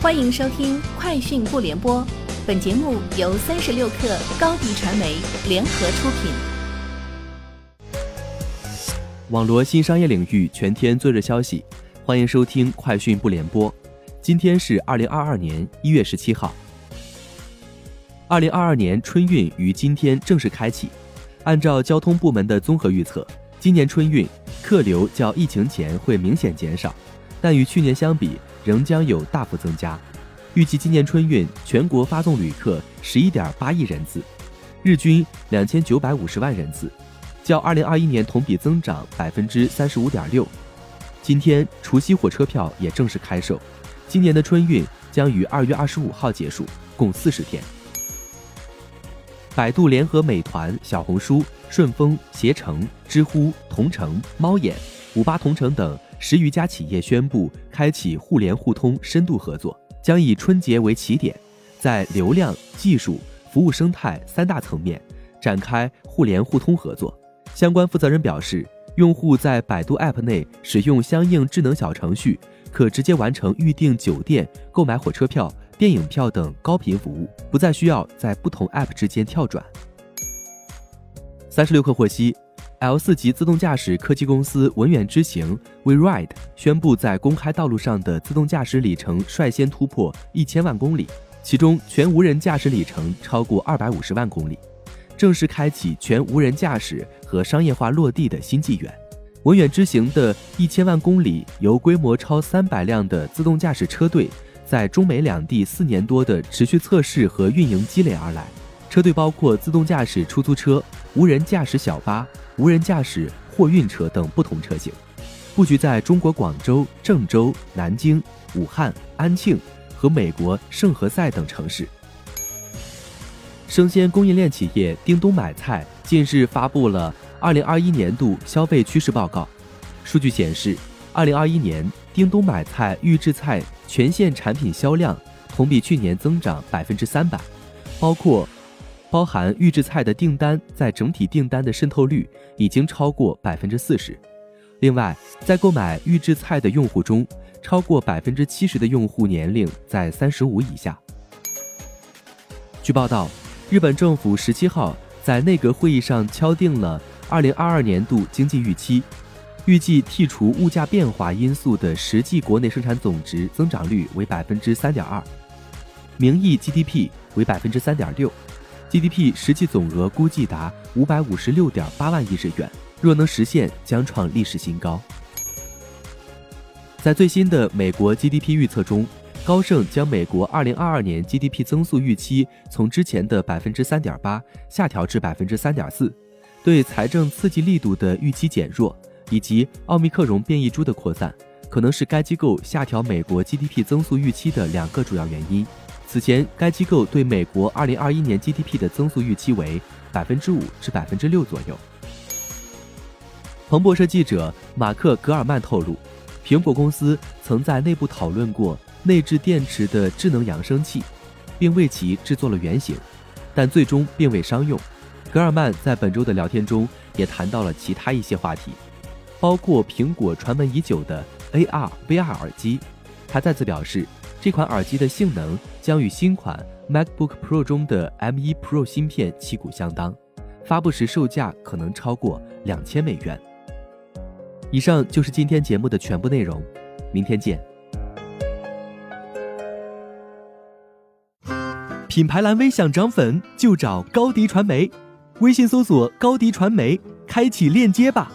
欢迎收听《快讯不联播》，本节目由三十六克高低传媒联合出品。网罗新商业领域全天最热消息，欢迎收听《快讯不联播》。今天是二零二二年一月十七号。二零二二年春运于今天正式开启。按照交通部门的综合预测，今年春运客流较疫情前会明显减少，但与去年相比。仍将有大幅增加，预计今年春运全国发送旅客十一点八亿人次，日均两千九百五十万人次，较二零二一年同比增长百分之三十五点六。今天除夕火车票也正式开售，今年的春运将于二月二十五号结束，共四十天。百度联合美团、小红书、顺丰、携程、知乎、同城、猫眼、五八同城等。十余家企业宣布开启互联互通深度合作，将以春节为起点，在流量、技术、服务生态三大层面展开互联互通合作。相关负责人表示，用户在百度 App 内使用相应智能小程序，可直接完成预订酒店、购买火车票、电影票等高频服务，不再需要在不同 App 之间跳转。三十六氪获悉。L 四级自动驾驶科技公司文远之行 WeRide 宣布，在公开道路上的自动驾驶里程率先突破一千万公里，其中全无人驾驶里程超过二百五十万公里，正式开启全无人驾驶和商业化落地的新纪元。文远之行的一千万公里，由规模超三百辆的自动驾驶车队，在中美两地四年多的持续测试和运营积累而来。车队包括自动驾驶出租车、无人驾驶小巴。无人驾驶货运车等不同车型，布局在中国广州、郑州、南京、武汉、安庆和美国圣何塞等城市。生鲜供应链企业叮咚买菜近日发布了二零二一年度消费趋势报告，数据显示，二零二一年叮咚买菜预制菜全线产品销量同比去年增长百分之三百，包括。包含预制菜的订单在整体订单的渗透率已经超过百分之四十。另外，在购买预制菜的用户中，超过百分之七十的用户年龄在三十五以下。据报道，日本政府十七号在内阁会议上敲定了二零二二年度经济预期，预计剔除物价变化因素的实际国内生产总值增长率为百分之三点二，名义 GDP 为百分之三点六。GDP 实际总额估计达五百五十六点八万亿日元，若能实现，将创历史新高。在最新的美国 GDP 预测中，高盛将美国二零二二年 GDP 增速预期从之前的百分之三点八下调至百分之三点四，对财政刺激力度的预期减弱以及奥密克戎变异株的扩散，可能是该机构下调美国 GDP 增速预期的两个主要原因。此前，该机构对美国2021年 GDP 的增速预期为百分之五至百分之六左右。彭博社记者马克·格尔曼透露，苹果公司曾在内部讨论过内置电池的智能扬声器，并为其制作了原型，但最终并未商用。格尔曼在本周的聊天中也谈到了其他一些话题，包括苹果传闻已久的 AR/VR 耳机。他再次表示。这款耳机的性能将与新款 MacBook Pro 中的 M1 Pro 芯片旗鼓相当，发布时售价可能超过两千美元。以上就是今天节目的全部内容，明天见。品牌蓝 V 想涨粉就找高迪传媒，微信搜索高迪传媒，开启链接吧。